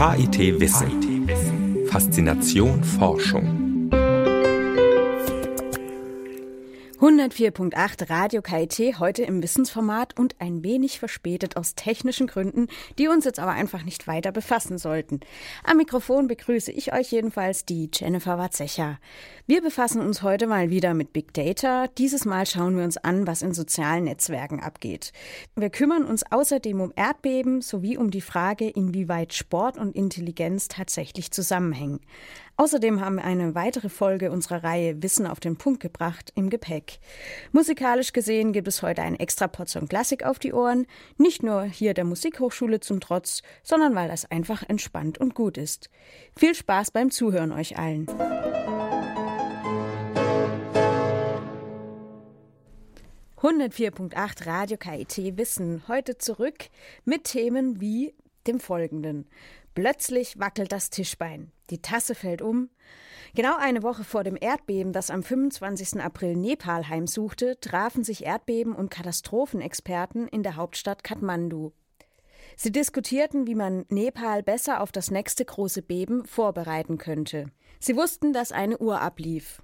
KIT Wissen. Faszination Forschung. 104.8 Radio KIT heute im Wissensformat und ein wenig verspätet aus technischen Gründen, die uns jetzt aber einfach nicht weiter befassen sollten. Am Mikrofon begrüße ich euch jedenfalls die Jennifer Watzecher. Wir befassen uns heute mal wieder mit Big Data. Dieses Mal schauen wir uns an, was in sozialen Netzwerken abgeht. Wir kümmern uns außerdem um Erdbeben sowie um die Frage, inwieweit Sport und Intelligenz tatsächlich zusammenhängen. Außerdem haben wir eine weitere Folge unserer Reihe Wissen auf den Punkt gebracht im Gepäck. Musikalisch gesehen gibt es heute eine extra Portion Klassik auf die Ohren, nicht nur hier der Musikhochschule zum Trotz, sondern weil das einfach entspannt und gut ist. Viel Spaß beim Zuhören euch allen. (104.8 Radio KIT Wissen heute zurück mit Themen wie dem folgenden. Plötzlich wackelt das Tischbein. Die Tasse fällt um. Genau eine Woche vor dem Erdbeben, das am 25. April Nepal heimsuchte, trafen sich Erdbeben- und Katastrophenexperten in der Hauptstadt Kathmandu. Sie diskutierten, wie man Nepal besser auf das nächste große Beben vorbereiten könnte. Sie wussten, dass eine Uhr ablief.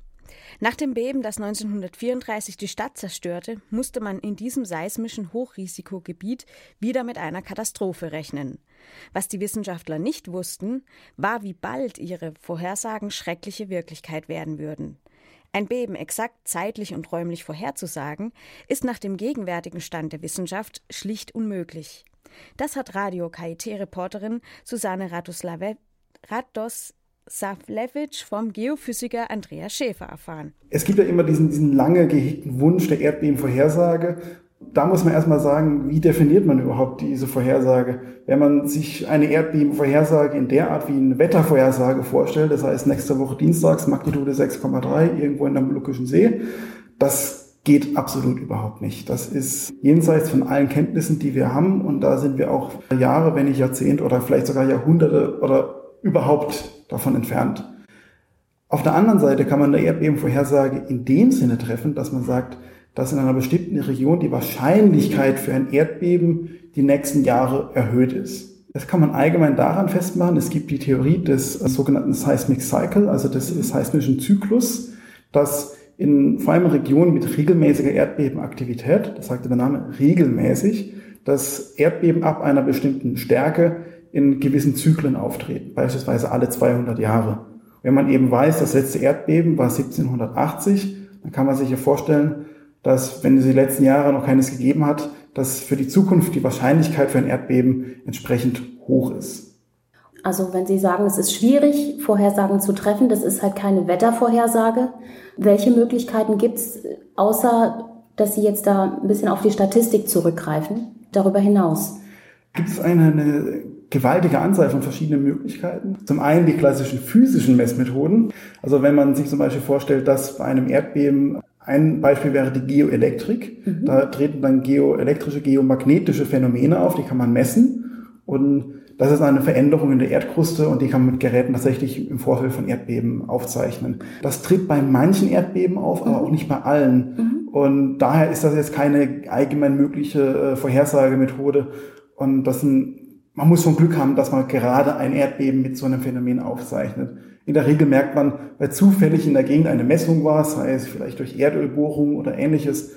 Nach dem Beben, das 1934 die Stadt zerstörte, musste man in diesem seismischen Hochrisikogebiet wieder mit einer Katastrophe rechnen. Was die Wissenschaftler nicht wussten, war, wie bald ihre Vorhersagen schreckliche Wirklichkeit werden würden. Ein Beben exakt zeitlich und räumlich vorherzusagen, ist nach dem gegenwärtigen Stand der Wissenschaft schlicht unmöglich. Das hat Radio KIT-Reporterin Susanne Radoslave Rados Savlevich vom Geophysiker Andreas Schäfer erfahren. Es gibt ja immer diesen, diesen lange gehegten Wunsch der Erdbebenvorhersage. Da muss man erstmal sagen, wie definiert man überhaupt diese Vorhersage? Wenn man sich eine Erdbebenvorhersage in der Art wie eine Wettervorhersage vorstellt, das heißt nächste Woche Dienstags Magnitude 6,3 irgendwo in der Molukkischen See, das geht absolut überhaupt nicht. Das ist jenseits von allen Kenntnissen, die wir haben und da sind wir auch Jahre, wenn nicht Jahrzehnte oder vielleicht sogar Jahrhunderte oder überhaupt davon entfernt. Auf der anderen Seite kann man eine Erdbebenvorhersage in dem Sinne treffen, dass man sagt, dass in einer bestimmten Region die Wahrscheinlichkeit für ein Erdbeben die nächsten Jahre erhöht ist. Das kann man allgemein daran festmachen. Es gibt die Theorie des sogenannten Seismic Cycle, also des seismischen Zyklus, dass in vor allem Regionen mit regelmäßiger Erdbebenaktivität, das sagte der Name regelmäßig, dass Erdbeben ab einer bestimmten Stärke in gewissen Zyklen auftreten, beispielsweise alle 200 Jahre. Wenn man eben weiß, das letzte Erdbeben war 1780, dann kann man sich ja vorstellen, dass wenn es die letzten Jahre noch keines gegeben hat, dass für die Zukunft die Wahrscheinlichkeit für ein Erdbeben entsprechend hoch ist. Also wenn Sie sagen, es ist schwierig, Vorhersagen zu treffen, das ist halt keine Wettervorhersage. Welche Möglichkeiten gibt es, außer dass Sie jetzt da ein bisschen auf die Statistik zurückgreifen, darüber hinaus? Gibt es eine, eine gewaltige Anzahl von verschiedenen Möglichkeiten. Zum einen die klassischen physischen Messmethoden. Also wenn man sich zum Beispiel vorstellt, dass bei einem Erdbeben ein Beispiel wäre die Geoelektrik. Mhm. Da treten dann geoelektrische, geomagnetische Phänomene auf, die kann man messen. Und das ist eine Veränderung in der Erdkruste und die kann man mit Geräten tatsächlich im Vorfeld von Erdbeben aufzeichnen. Das tritt bei manchen Erdbeben auf, aber mhm. auch nicht bei allen. Mhm. Und daher ist das jetzt keine allgemein mögliche äh, Vorhersagemethode. Und das sind man muss schon Glück haben, dass man gerade ein Erdbeben mit so einem Phänomen aufzeichnet. In der Regel merkt man, weil zufällig in der Gegend eine Messung war, sei es vielleicht durch Erdölbohrung oder ähnliches,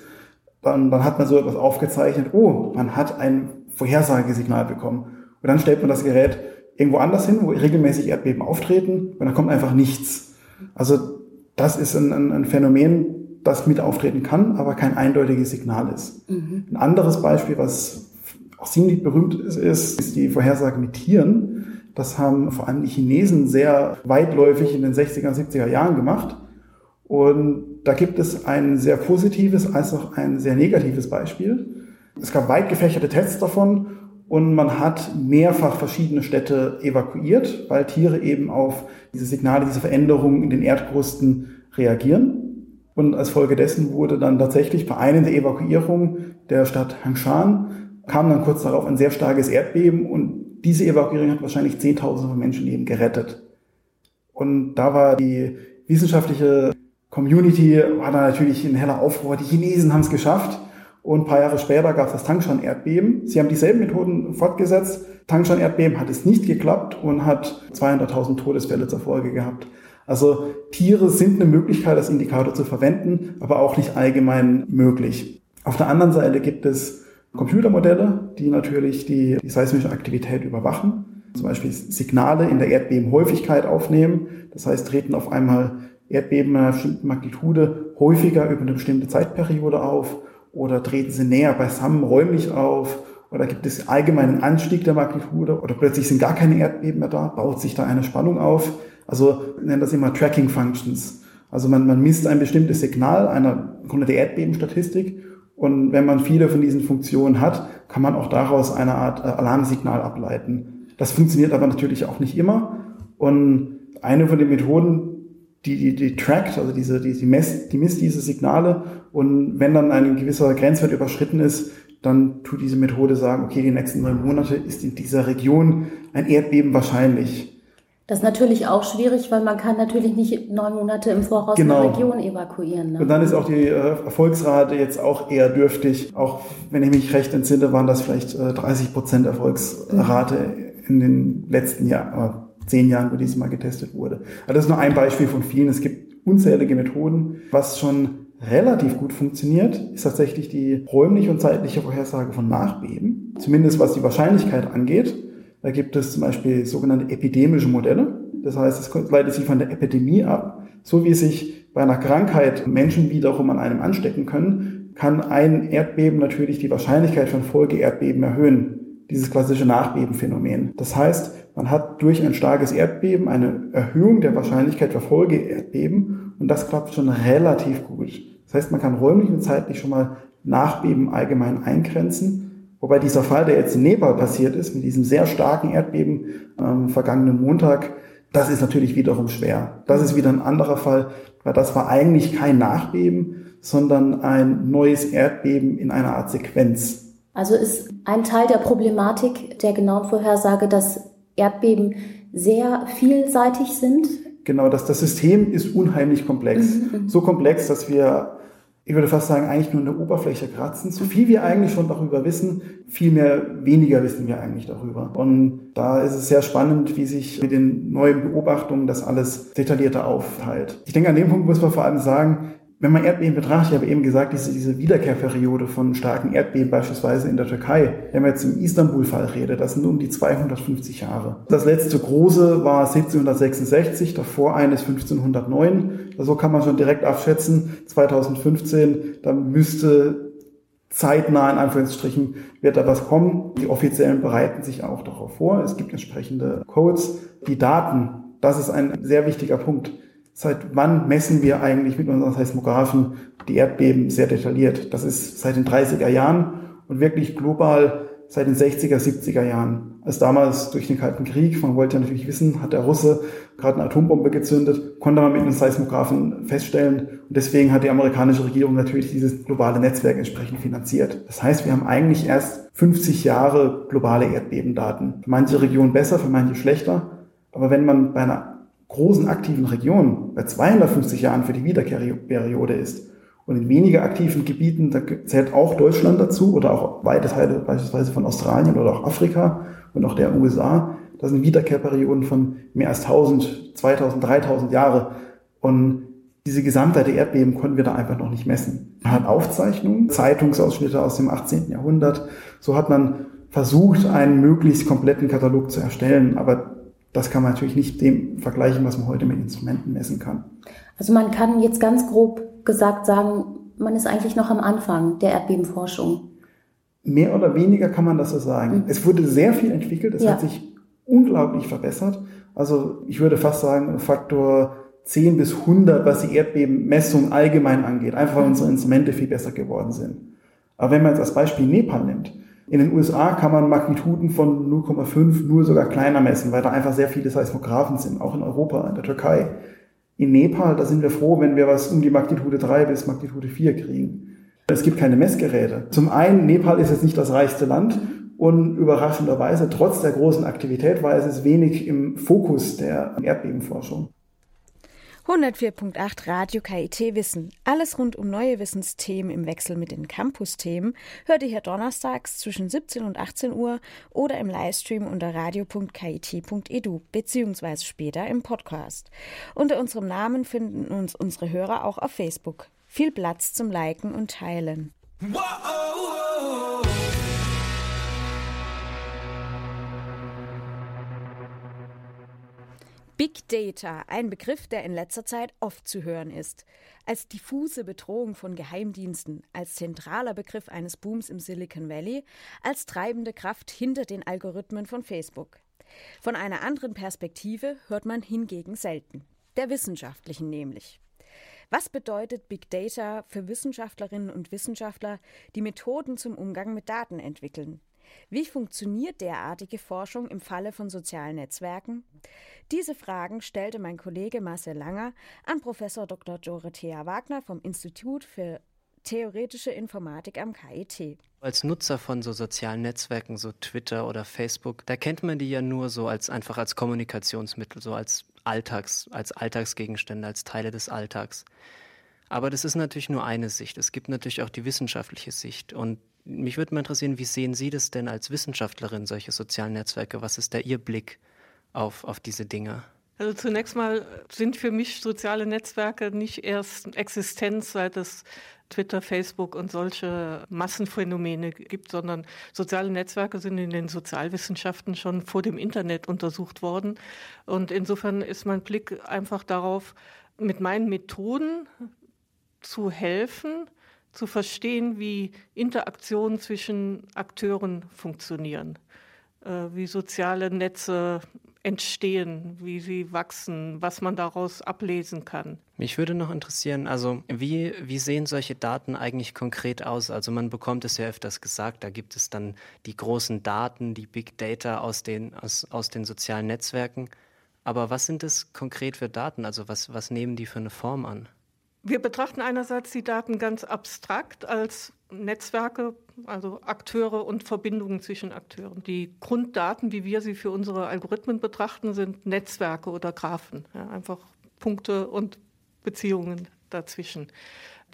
dann, dann hat man so etwas aufgezeichnet, oh, man hat ein Vorhersagesignal bekommen. Und dann stellt man das Gerät irgendwo anders hin, wo regelmäßig Erdbeben auftreten, und dann kommt einfach nichts. Also das ist ein, ein, ein Phänomen, das mit auftreten kann, aber kein eindeutiges Signal ist. Mhm. Ein anderes Beispiel, was auch ziemlich berühmt ist, ist die Vorhersage mit Tieren. Das haben vor allem die Chinesen sehr weitläufig in den 60er, 70er Jahren gemacht. Und da gibt es ein sehr positives als auch ein sehr negatives Beispiel. Es gab weit gefächerte Tests davon und man hat mehrfach verschiedene Städte evakuiert, weil Tiere eben auf diese Signale, diese Veränderungen in den Erdkrusten reagieren. Und als Folge dessen wurde dann tatsächlich bei einer der Evakuierungen der Stadt Hangshan kam dann kurz darauf ein sehr starkes Erdbeben und diese Evakuierung hat wahrscheinlich Zehntausende von Menschenleben gerettet. Und da war die wissenschaftliche Community, war da natürlich in heller Aufruhr. Die Chinesen haben es geschafft. Und ein paar Jahre später gab es das Tangshan-Erdbeben. Sie haben dieselben Methoden fortgesetzt. Tangshan-Erdbeben hat es nicht geklappt und hat 200.000 Todesfälle zur Folge gehabt. Also Tiere sind eine Möglichkeit, als Indikator zu verwenden, aber auch nicht allgemein möglich. Auf der anderen Seite gibt es Computermodelle, die natürlich die, die seismische Aktivität überwachen, zum Beispiel Signale in der Erdbebenhäufigkeit aufnehmen. Das heißt, treten auf einmal Erdbeben einer bestimmten Magnitude häufiger über eine bestimmte Zeitperiode auf oder treten sie näher beisammen räumlich auf oder gibt es allgemeinen Anstieg der Magnitude oder plötzlich sind gar keine Erdbeben mehr da, baut sich da eine Spannung auf. Also nennen das immer Tracking Functions. Also man, man misst ein bestimmtes Signal einer Grunde der Erdbebenstatistik und wenn man viele von diesen Funktionen hat, kann man auch daraus eine Art äh, Alarmsignal ableiten. Das funktioniert aber natürlich auch nicht immer. Und eine von den Methoden, die, die, die trackt, also diese, die, die, messt, die misst diese Signale und wenn dann ein gewisser Grenzwert überschritten ist, dann tut diese Methode sagen, okay, die nächsten neun Monate ist in dieser Region ein Erdbeben wahrscheinlich. Das ist natürlich auch schwierig, weil man kann natürlich nicht neun Monate im Voraus genau. eine Region evakuieren. Ne? Und dann ist auch die äh, Erfolgsrate jetzt auch eher dürftig. Auch wenn ich mich recht entsinne, waren das vielleicht äh, 30 Prozent Erfolgsrate mhm. in den letzten Jahren, äh, zehn Jahren, wo dieses mal getestet wurde. Also das ist nur ein Beispiel von vielen. Es gibt unzählige Methoden. Was schon relativ gut funktioniert, ist tatsächlich die räumliche und zeitliche Vorhersage von Nachbeben. Zumindest was die Wahrscheinlichkeit angeht. Da gibt es zum Beispiel sogenannte epidemische Modelle. Das heißt, es leitet sich von der Epidemie ab. So wie sich bei einer Krankheit Menschen wiederum an einem anstecken können, kann ein Erdbeben natürlich die Wahrscheinlichkeit von Folgeerdbeben erhöhen. Dieses klassische Nachbebenphänomen. Das heißt, man hat durch ein starkes Erdbeben eine Erhöhung der Wahrscheinlichkeit für Folgeerdbeben und das klappt schon relativ gut. Das heißt, man kann räumlich und zeitlich schon mal Nachbeben allgemein eingrenzen Wobei dieser Fall, der jetzt in Nepal passiert ist, mit diesem sehr starken Erdbeben ähm, vergangenen Montag, das ist natürlich wiederum schwer. Das ist wieder ein anderer Fall, weil das war eigentlich kein Nachbeben, sondern ein neues Erdbeben in einer Art Sequenz. Also ist ein Teil der Problematik der genauen Vorhersage, dass Erdbeben sehr vielseitig sind? Genau, das, das System ist unheimlich komplex. Mhm. mhm. So komplex, dass wir ich würde fast sagen, eigentlich nur in der Oberfläche kratzen. So viel wir eigentlich schon darüber wissen, viel mehr weniger wissen wir eigentlich darüber. Und da ist es sehr spannend, wie sich mit den neuen Beobachtungen das alles detaillierter aufteilt. Ich denke, an dem Punkt muss man vor allem sagen, wenn man Erdbeben betrachtet, ich habe eben gesagt, diese, diese Wiederkehrperiode von starken Erdbeben beispielsweise in der Türkei, wenn man jetzt im Istanbul-Fall redet, das sind um die 250 Jahre. Das letzte große war 1766, davor eines 1509. So kann man schon direkt abschätzen, 2015, da müsste zeitnah in Anführungsstrichen wird da was kommen. Die Offiziellen bereiten sich auch darauf vor. Es gibt entsprechende Codes. Die Daten, das ist ein sehr wichtiger Punkt Seit wann messen wir eigentlich mit unseren Seismographen die Erdbeben sehr detailliert? Das ist seit den 30er Jahren und wirklich global seit den 60er, 70er Jahren. Als damals durch den Kalten Krieg, man wollte ja natürlich wissen, hat der Russe gerade eine Atombombe gezündet, konnte man mit einem Seismographen feststellen. Und deswegen hat die amerikanische Regierung natürlich dieses globale Netzwerk entsprechend finanziert. Das heißt, wir haben eigentlich erst 50 Jahre globale Erdbebendaten. Für manche Regionen besser, für manche schlechter. Aber wenn man bei einer großen aktiven Regionen bei 250 Jahren für die Wiederkehrperiode ist und in weniger aktiven Gebieten, da zählt auch Deutschland dazu oder auch weite Teile beispielsweise von Australien oder auch Afrika und auch der USA, da sind Wiederkehrperioden von mehr als 1000, 2000, 3000 Jahre und diese Gesamtheit der Erdbeben konnten wir da einfach noch nicht messen. Man hat Aufzeichnungen, Zeitungsausschnitte aus dem 18. Jahrhundert. So hat man versucht, einen möglichst kompletten Katalog zu erstellen, aber das kann man natürlich nicht dem vergleichen, was man heute mit Instrumenten messen kann. Also man kann jetzt ganz grob gesagt sagen, man ist eigentlich noch am Anfang der Erdbebenforschung. Mehr oder weniger kann man das so sagen. Mhm. Es wurde sehr viel entwickelt, es ja. hat sich unglaublich verbessert. Also ich würde fast sagen, Faktor 10 bis 100, was die Erdbebenmessung allgemein angeht, einfach weil mhm. unsere Instrumente viel besser geworden sind. Aber wenn man jetzt als Beispiel Nepal nimmt, in den USA kann man Magnituden von 0,5 nur sogar kleiner messen, weil da einfach sehr viele Seismographen sind, auch in Europa, in der Türkei. In Nepal, da sind wir froh, wenn wir was um die Magnitude 3 bis Magnitude 4 kriegen. Es gibt keine Messgeräte. Zum einen, Nepal ist jetzt nicht das reichste Land und überraschenderweise, trotz der großen Aktivität, war es wenig im Fokus der Erdbebenforschung. 104.8 Radio KIT Wissen. Alles rund um neue Wissensthemen im Wechsel mit den Campus-Themen hört ihr hier donnerstags zwischen 17 und 18 Uhr oder im Livestream unter radio.kit.edu beziehungsweise später im Podcast. Unter unserem Namen finden uns unsere Hörer auch auf Facebook. Viel Platz zum Liken und Teilen. Wow, Big Data, ein Begriff, der in letzter Zeit oft zu hören ist. Als diffuse Bedrohung von Geheimdiensten, als zentraler Begriff eines Booms im Silicon Valley, als treibende Kraft hinter den Algorithmen von Facebook. Von einer anderen Perspektive hört man hingegen selten, der wissenschaftlichen nämlich. Was bedeutet Big Data für Wissenschaftlerinnen und Wissenschaftler, die Methoden zum Umgang mit Daten entwickeln? Wie funktioniert derartige Forschung im Falle von sozialen Netzwerken? Diese Fragen stellte mein Kollege Marcel Langer an Professor Dr. Dorothea Wagner vom Institut für theoretische Informatik am KIT. Als Nutzer von so sozialen Netzwerken, so Twitter oder Facebook, da kennt man die ja nur so als einfach als Kommunikationsmittel, so als Alltags, als Alltagsgegenstände, als Teile des Alltags. Aber das ist natürlich nur eine Sicht. Es gibt natürlich auch die wissenschaftliche Sicht. Und mich würde mal interessieren, wie sehen Sie das denn als Wissenschaftlerin, solche sozialen Netzwerke? Was ist da Ihr Blick auf, auf diese Dinge? Also zunächst mal sind für mich soziale Netzwerke nicht erst Existenz, seit es Twitter, Facebook und solche Massenphänomene gibt, sondern soziale Netzwerke sind in den Sozialwissenschaften schon vor dem Internet untersucht worden. Und insofern ist mein Blick einfach darauf, mit meinen Methoden zu helfen, zu verstehen, wie Interaktionen zwischen Akteuren funktionieren, äh, wie soziale Netze entstehen, wie sie wachsen, was man daraus ablesen kann. Mich würde noch interessieren, also wie, wie sehen solche Daten eigentlich konkret aus? Also man bekommt es ja öfters gesagt, da gibt es dann die großen Daten, die Big Data aus den, aus, aus den sozialen Netzwerken. Aber was sind es konkret für Daten? Also was, was nehmen die für eine Form an? Wir betrachten einerseits die Daten ganz abstrakt als Netzwerke, also Akteure und Verbindungen zwischen Akteuren. Die Grunddaten, wie wir sie für unsere Algorithmen betrachten, sind Netzwerke oder Graphen, ja, einfach Punkte und Beziehungen dazwischen.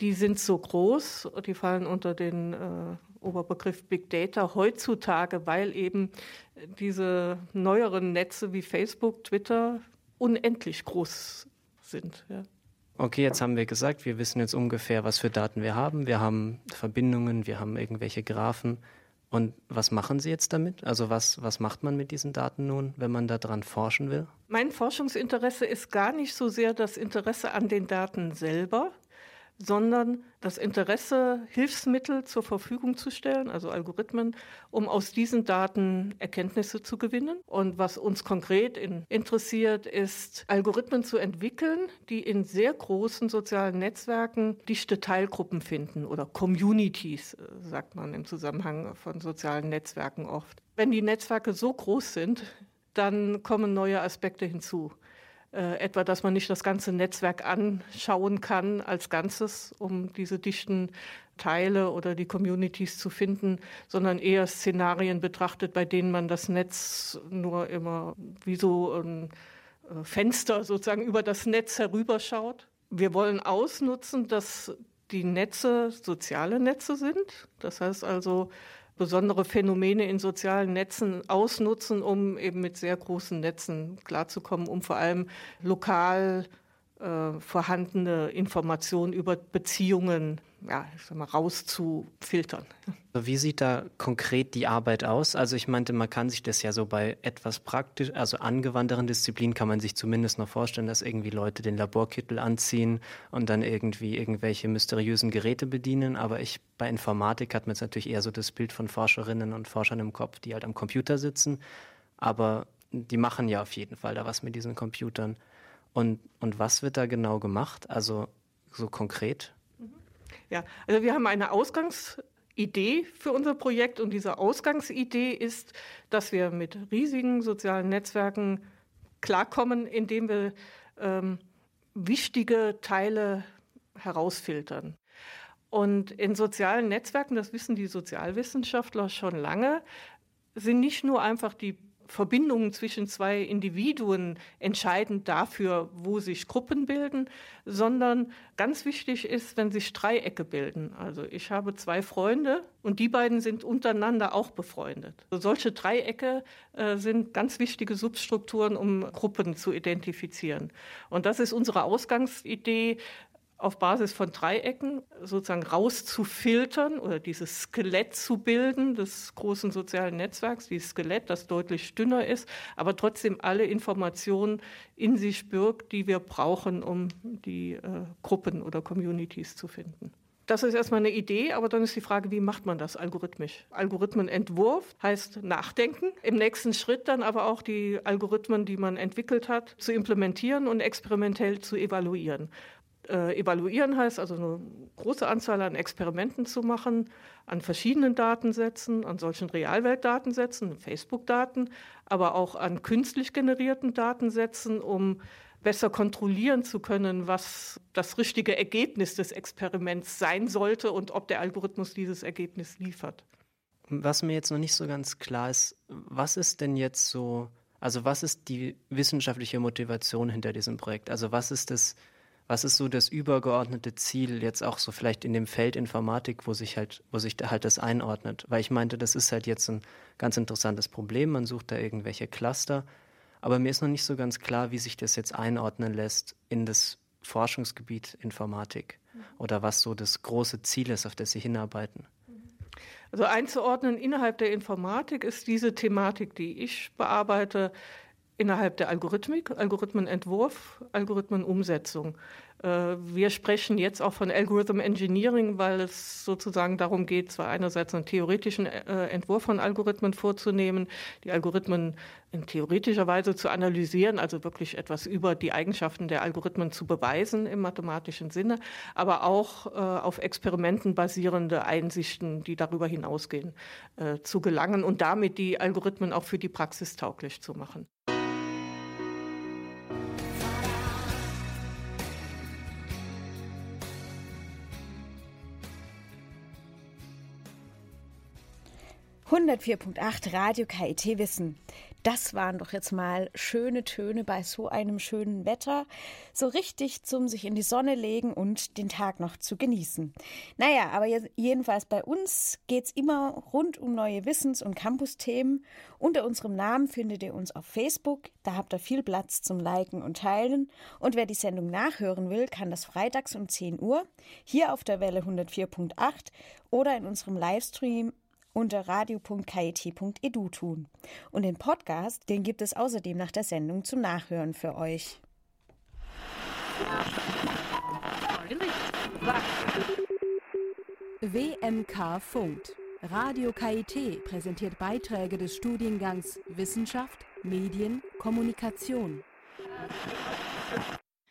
Die sind so groß, die fallen unter den äh, Oberbegriff Big Data heutzutage, weil eben diese neueren Netze wie Facebook, Twitter unendlich groß sind. Ja. Okay, jetzt haben wir gesagt, wir wissen jetzt ungefähr, was für Daten wir haben. Wir haben Verbindungen, wir haben irgendwelche Graphen. Und was machen Sie jetzt damit? Also was, was macht man mit diesen Daten nun, wenn man daran forschen will? Mein Forschungsinteresse ist gar nicht so sehr das Interesse an den Daten selber, sondern das Interesse, Hilfsmittel zur Verfügung zu stellen, also Algorithmen, um aus diesen Daten Erkenntnisse zu gewinnen. Und was uns konkret in, interessiert, ist, Algorithmen zu entwickeln, die in sehr großen sozialen Netzwerken dichte Teilgruppen finden oder Communities, äh, sagt man im Zusammenhang von sozialen Netzwerken oft. Wenn die Netzwerke so groß sind, dann kommen neue Aspekte hinzu. Äh, etwa, dass man nicht das ganze Netzwerk anschauen kann als Ganzes, um diese dichten Teile oder die Communities zu finden, sondern eher Szenarien betrachtet, bei denen man das Netz nur immer wie so ein äh, Fenster sozusagen über das Netz herüberschaut. Wir wollen ausnutzen, dass die Netze soziale Netze sind. Das heißt also, besondere Phänomene in sozialen Netzen ausnutzen, um eben mit sehr großen Netzen klarzukommen, um vor allem lokal äh, vorhandene Informationen über Beziehungen ja, ich sag mal, rauszufiltern. Wie sieht da konkret die Arbeit aus? Also ich meinte, man kann sich das ja so bei etwas praktisch, also angewandteren Disziplinen kann man sich zumindest noch vorstellen, dass irgendwie Leute den Laborkittel anziehen und dann irgendwie irgendwelche mysteriösen Geräte bedienen. Aber ich bei Informatik hat man jetzt natürlich eher so das Bild von Forscherinnen und Forschern im Kopf, die halt am Computer sitzen. Aber die machen ja auf jeden Fall da was mit diesen Computern. Und, und was wird da genau gemacht? Also so konkret? Ja, also wir haben eine Ausgangsidee für unser Projekt und diese Ausgangsidee ist, dass wir mit riesigen sozialen Netzwerken klarkommen, indem wir ähm, wichtige Teile herausfiltern. Und in sozialen Netzwerken, das wissen die Sozialwissenschaftler schon lange, sind nicht nur einfach die Verbindungen zwischen zwei Individuen entscheidend dafür, wo sich Gruppen bilden, sondern ganz wichtig ist, wenn sich Dreiecke bilden. Also ich habe zwei Freunde und die beiden sind untereinander auch befreundet. Solche Dreiecke äh, sind ganz wichtige Substrukturen, um Gruppen zu identifizieren. Und das ist unsere Ausgangsidee, auf Basis von Dreiecken sozusagen rauszufiltern oder dieses Skelett zu bilden des großen sozialen Netzwerks, dieses Skelett, das deutlich dünner ist, aber trotzdem alle Informationen in sich birgt, die wir brauchen, um die äh, Gruppen oder Communities zu finden. Das ist erstmal eine Idee, aber dann ist die Frage, wie macht man das algorithmisch? Algorithmenentwurf heißt nachdenken, im nächsten Schritt dann aber auch die Algorithmen, die man entwickelt hat, zu implementieren und experimentell zu evaluieren. Äh, evaluieren heißt also eine große Anzahl an Experimenten zu machen, an verschiedenen Datensätzen, an solchen Realweltdatensätzen, Facebook-Daten, aber auch an künstlich generierten Datensätzen, um besser kontrollieren zu können, was das richtige Ergebnis des Experiments sein sollte und ob der Algorithmus dieses Ergebnis liefert. Was mir jetzt noch nicht so ganz klar ist, was ist denn jetzt so, also was ist die wissenschaftliche Motivation hinter diesem Projekt? Also was ist das was ist so das übergeordnete Ziel jetzt auch so vielleicht in dem Feld Informatik, wo sich halt, wo sich halt das einordnet? Weil ich meinte, das ist halt jetzt ein ganz interessantes Problem. Man sucht da irgendwelche Cluster. Aber mir ist noch nicht so ganz klar, wie sich das jetzt einordnen lässt in das Forschungsgebiet Informatik mhm. oder was so das große Ziel ist, auf das Sie hinarbeiten. Also einzuordnen innerhalb der Informatik ist diese Thematik, die ich bearbeite, innerhalb der Algorithmik, Algorithmenentwurf, Algorithmenumsetzung. Äh, wir sprechen jetzt auch von Algorithm Engineering, weil es sozusagen darum geht, zwar einerseits einen theoretischen äh, Entwurf von Algorithmen vorzunehmen, die Algorithmen in theoretischer Weise zu analysieren, also wirklich etwas über die Eigenschaften der Algorithmen zu beweisen im mathematischen Sinne, aber auch äh, auf Experimenten basierende Einsichten, die darüber hinausgehen, zu gelangen und damit die Algorithmen auch für die Praxis tauglich zu machen. 104.8 Radio KIT Wissen. Das waren doch jetzt mal schöne Töne bei so einem schönen Wetter. So richtig zum sich in die Sonne legen und den Tag noch zu genießen. Naja, aber jedenfalls bei uns geht's immer rund um neue Wissens- und Campus-Themen. Unter unserem Namen findet ihr uns auf Facebook. Da habt ihr viel Platz zum Liken und Teilen. Und wer die Sendung nachhören will, kann das freitags um 10 Uhr hier auf der Welle 104.8 oder in unserem Livestream unter radio.kit.edu tun. Und den Podcast, den gibt es außerdem nach der Sendung zum Nachhören für euch. WMK funkt. Radio KIT präsentiert Beiträge des Studiengangs Wissenschaft, Medien, Kommunikation.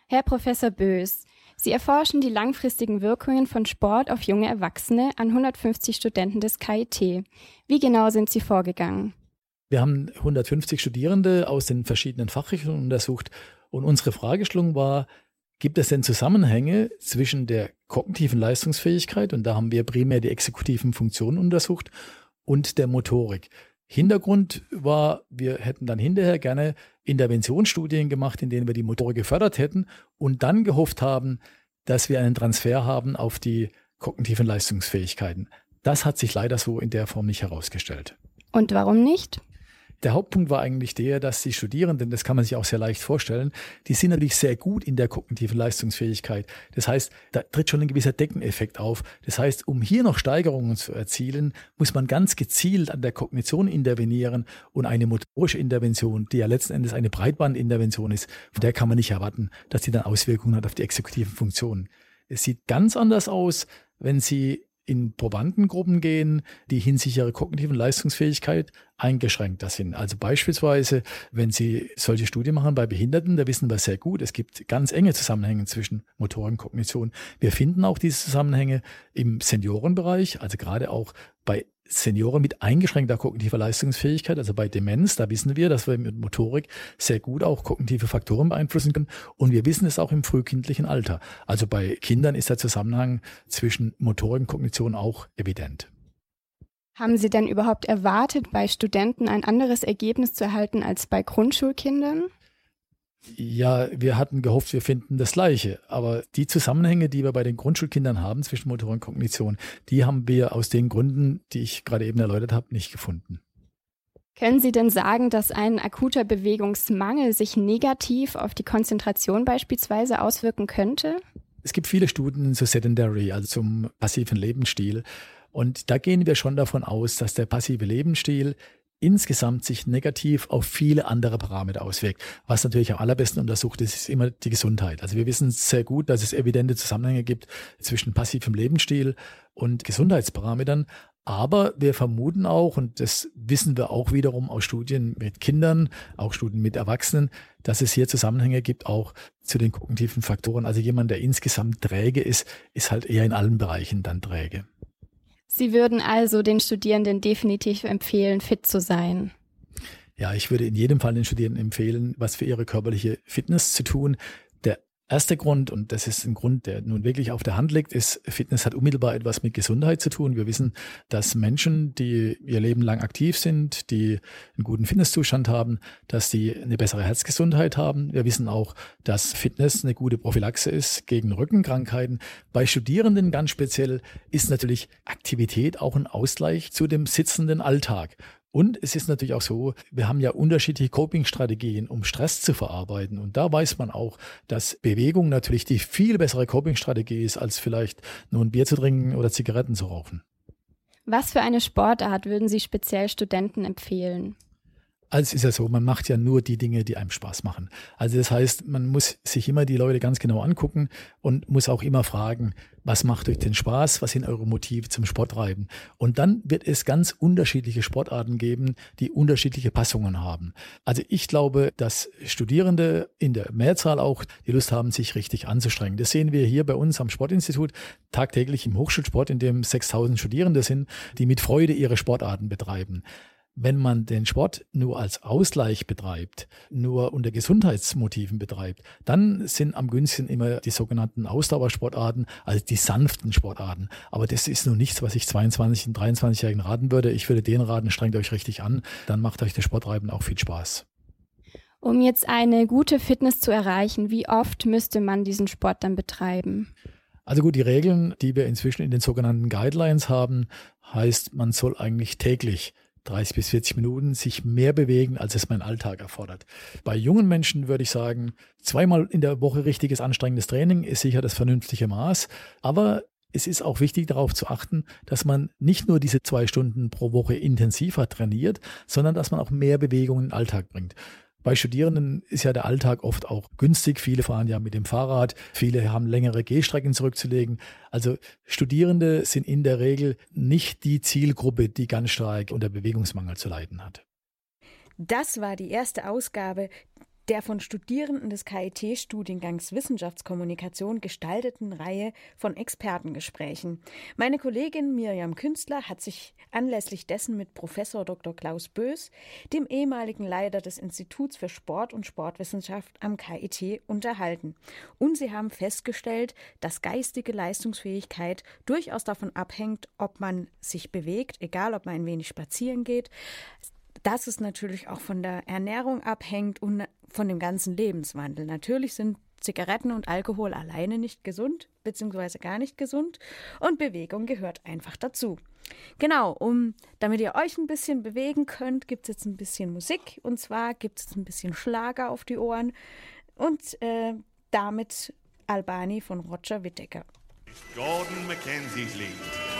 Herr Professor Bös, Sie erforschen die langfristigen Wirkungen von Sport auf junge Erwachsene an 150 Studenten des KIT. Wie genau sind Sie vorgegangen? Wir haben 150 Studierende aus den verschiedenen Fachrichtungen untersucht und unsere Fragestellung war, gibt es denn Zusammenhänge zwischen der kognitiven Leistungsfähigkeit, und da haben wir primär die exekutiven Funktionen untersucht, und der Motorik. Hintergrund war, wir hätten dann hinterher gerne Interventionsstudien gemacht, in denen wir die Motorik gefördert hätten und dann gehofft haben, dass wir einen Transfer haben auf die kognitiven Leistungsfähigkeiten. Das hat sich leider so in der Form nicht herausgestellt. Und warum nicht? Der Hauptpunkt war eigentlich der, dass die Studierenden, das kann man sich auch sehr leicht vorstellen, die sind natürlich sehr gut in der kognitiven Leistungsfähigkeit. Das heißt, da tritt schon ein gewisser Deckeneffekt auf. Das heißt, um hier noch Steigerungen zu erzielen, muss man ganz gezielt an der Kognition intervenieren und eine motorische Intervention, die ja letzten Endes eine Breitbandintervention ist, von der kann man nicht erwarten, dass die dann Auswirkungen hat auf die exekutiven Funktionen. Es sieht ganz anders aus, wenn Sie in Probandengruppen gehen, die hinsichtlich ihrer kognitiven Leistungsfähigkeit eingeschränkter sind. Also beispielsweise, wenn Sie solche Studien machen bei Behinderten, da wissen wir sehr gut, es gibt ganz enge Zusammenhänge zwischen Motor und Kognition. Wir finden auch diese Zusammenhänge im Seniorenbereich, also gerade auch bei Senioren mit eingeschränkter kognitiver Leistungsfähigkeit, also bei Demenz, da wissen wir, dass wir mit Motorik sehr gut auch kognitive Faktoren beeinflussen können. Und wir wissen es auch im frühkindlichen Alter. Also bei Kindern ist der Zusammenhang zwischen Motorik und Kognition auch evident. Haben Sie denn überhaupt erwartet, bei Studenten ein anderes Ergebnis zu erhalten als bei Grundschulkindern? Ja, wir hatten gehofft, wir finden das Gleiche. Aber die Zusammenhänge, die wir bei den Grundschulkindern haben zwischen Motor und Kognition, die haben wir aus den Gründen, die ich gerade eben erläutert habe, nicht gefunden. Können Sie denn sagen, dass ein akuter Bewegungsmangel sich negativ auf die Konzentration beispielsweise auswirken könnte? Es gibt viele Studien zu Sedentary, also zum passiven Lebensstil. Und da gehen wir schon davon aus, dass der passive Lebensstil insgesamt sich negativ auf viele andere Parameter auswirkt. Was natürlich am allerbesten untersucht ist, ist immer die Gesundheit. Also wir wissen sehr gut, dass es evidente Zusammenhänge gibt zwischen passivem Lebensstil und Gesundheitsparametern. Aber wir vermuten auch, und das wissen wir auch wiederum aus Studien mit Kindern, auch Studien mit Erwachsenen, dass es hier Zusammenhänge gibt, auch zu den kognitiven Faktoren. Also jemand, der insgesamt träge ist, ist halt eher in allen Bereichen dann träge. Sie würden also den Studierenden definitiv empfehlen, fit zu sein. Ja, ich würde in jedem Fall den Studierenden empfehlen, was für ihre körperliche Fitness zu tun. Erster Grund, und das ist ein Grund, der nun wirklich auf der Hand liegt, ist, Fitness hat unmittelbar etwas mit Gesundheit zu tun. Wir wissen, dass Menschen, die ihr Leben lang aktiv sind, die einen guten Fitnesszustand haben, dass die eine bessere Herzgesundheit haben. Wir wissen auch, dass Fitness eine gute Prophylaxe ist gegen Rückenkrankheiten. Bei Studierenden ganz speziell ist natürlich Aktivität auch ein Ausgleich zu dem sitzenden Alltag. Und es ist natürlich auch so, wir haben ja unterschiedliche Coping-Strategien, um Stress zu verarbeiten. Und da weiß man auch, dass Bewegung natürlich die viel bessere Coping-Strategie ist, als vielleicht nur ein Bier zu trinken oder Zigaretten zu rauchen. Was für eine Sportart würden Sie speziell Studenten empfehlen? Also es ist ja so, man macht ja nur die Dinge, die einem Spaß machen. Also das heißt, man muss sich immer die Leute ganz genau angucken und muss auch immer fragen, was macht euch denn Spaß, was sind eure Motive zum Sporttreiben? Und dann wird es ganz unterschiedliche Sportarten geben, die unterschiedliche Passungen haben. Also ich glaube, dass Studierende in der Mehrzahl auch die Lust haben, sich richtig anzustrengen. Das sehen wir hier bei uns am Sportinstitut tagtäglich im Hochschulsport, in dem 6000 Studierende sind, die mit Freude ihre Sportarten betreiben. Wenn man den Sport nur als Ausgleich betreibt, nur unter Gesundheitsmotiven betreibt, dann sind am günstigsten immer die sogenannten Ausdauersportarten, also die sanften Sportarten. Aber das ist nun nichts, was ich 22- und 23-Jährigen raten würde. Ich würde denen raten, strengt euch richtig an, dann macht euch das Sporttreiben auch viel Spaß. Um jetzt eine gute Fitness zu erreichen, wie oft müsste man diesen Sport dann betreiben? Also gut, die Regeln, die wir inzwischen in den sogenannten Guidelines haben, heißt, man soll eigentlich täglich 30 bis 40 Minuten sich mehr bewegen, als es mein Alltag erfordert. Bei jungen Menschen würde ich sagen, zweimal in der Woche richtiges anstrengendes Training ist sicher das vernünftige Maß. Aber es ist auch wichtig darauf zu achten, dass man nicht nur diese zwei Stunden pro Woche intensiver trainiert, sondern dass man auch mehr Bewegung in den Alltag bringt. Bei Studierenden ist ja der Alltag oft auch günstig. Viele fahren ja mit dem Fahrrad, viele haben längere Gehstrecken zurückzulegen. Also Studierende sind in der Regel nicht die Zielgruppe, die ganz stark unter Bewegungsmangel zu leiden hat. Das war die erste Ausgabe der von Studierenden des KIT-Studiengangs Wissenschaftskommunikation gestalteten Reihe von Expertengesprächen. Meine Kollegin Miriam Künstler hat sich anlässlich dessen mit Professor Dr. Klaus Bös, dem ehemaligen Leiter des Instituts für Sport und Sportwissenschaft am KIT, unterhalten. Und sie haben festgestellt, dass geistige Leistungsfähigkeit durchaus davon abhängt, ob man sich bewegt, egal ob man ein wenig spazieren geht, dass es natürlich auch von der Ernährung abhängt und von dem ganzen Lebenswandel. Natürlich sind Zigaretten und Alkohol alleine nicht gesund, beziehungsweise gar nicht gesund. Und Bewegung gehört einfach dazu. Genau, um damit ihr euch ein bisschen bewegen könnt, gibt es jetzt ein bisschen Musik. Und zwar gibt es ein bisschen Schlager auf die Ohren. Und äh, damit Albani von Roger Whittaker. Gordon Mackenzie's Lied.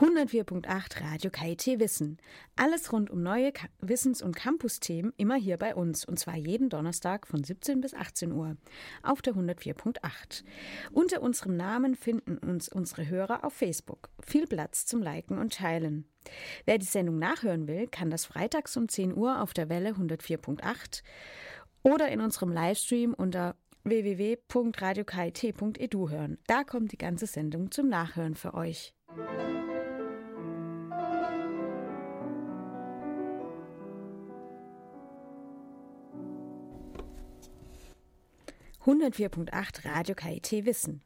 104.8 Radio KIT Wissen. Alles rund um neue Wissens- und Campus-Themen immer hier bei uns. Und zwar jeden Donnerstag von 17 bis 18 Uhr auf der 104.8. Unter unserem Namen finden uns unsere Hörer auf Facebook. Viel Platz zum Liken und Teilen. Wer die Sendung nachhören will, kann das freitags um 10 Uhr auf der Welle 104.8 oder in unserem Livestream unter www.radiokit.edu hören. Da kommt die ganze Sendung zum Nachhören für euch. 104.8 Radio KIT Wissen.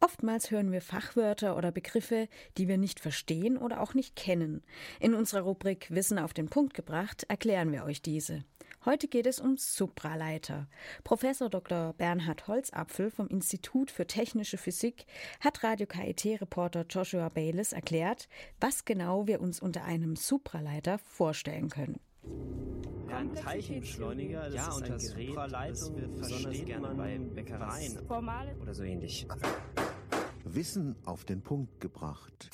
Oftmals hören wir Fachwörter oder Begriffe, die wir nicht verstehen oder auch nicht kennen. In unserer Rubrik Wissen auf den Punkt gebracht erklären wir euch diese. Heute geht es um Supraleiter. Professor Dr. Bernhard Holzapfel vom Institut für Technische Physik hat Radio KIT-Reporter Joshua Bayliss erklärt, was genau wir uns unter einem Supraleiter vorstellen können. Ja, ein Teilchenbeschleuniger, das ja, ist ein Gerät, Supraleitung das wir besonders gerne bei Bäckereien oder so ähnlich. Wissen auf den Punkt gebracht.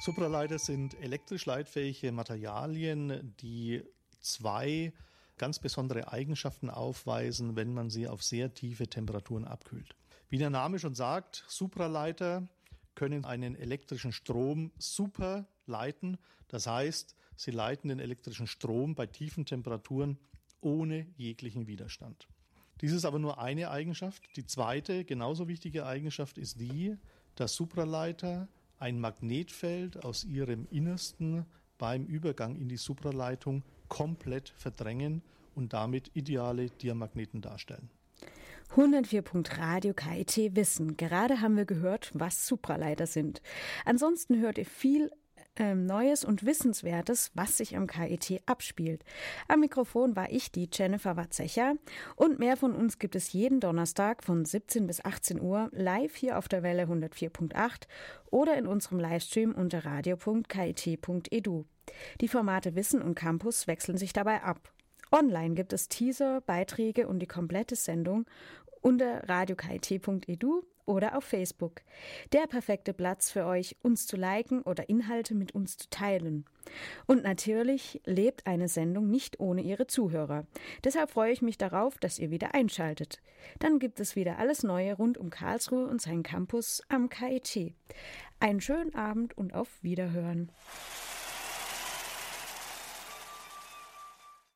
Supraleiter sind elektrisch leitfähige Materialien, die zwei ganz besondere Eigenschaften aufweisen, wenn man sie auf sehr tiefe Temperaturen abkühlt. Wie der Name schon sagt, Supraleiter können einen elektrischen Strom super leiten. Das heißt, sie leiten den elektrischen Strom bei tiefen Temperaturen ohne jeglichen Widerstand. Dies ist aber nur eine Eigenschaft. Die zweite, genauso wichtige Eigenschaft ist die, dass Supraleiter ein Magnetfeld aus ihrem Innersten beim Übergang in die Supraleitung komplett verdrängen und damit ideale Diamagneten darstellen. 104. Radio KIT Wissen. Gerade haben wir gehört, was Supraleiter sind. Ansonsten hört ihr viel ähm, Neues und Wissenswertes, was sich am KIT abspielt. Am Mikrofon war ich, die Jennifer Watzecher. Und mehr von uns gibt es jeden Donnerstag von 17 bis 18 Uhr live hier auf der Welle 104.8 oder in unserem Livestream unter radio.kit.edu. Die Formate Wissen und Campus wechseln sich dabei ab. Online gibt es Teaser, Beiträge und die komplette Sendung unter radiokit.edu oder auf Facebook. Der perfekte Platz für euch, uns zu liken oder Inhalte mit uns zu teilen. Und natürlich lebt eine Sendung nicht ohne ihre Zuhörer. Deshalb freue ich mich darauf, dass ihr wieder einschaltet. Dann gibt es wieder alles Neue rund um Karlsruhe und seinen Campus am KIT. Einen schönen Abend und auf Wiederhören.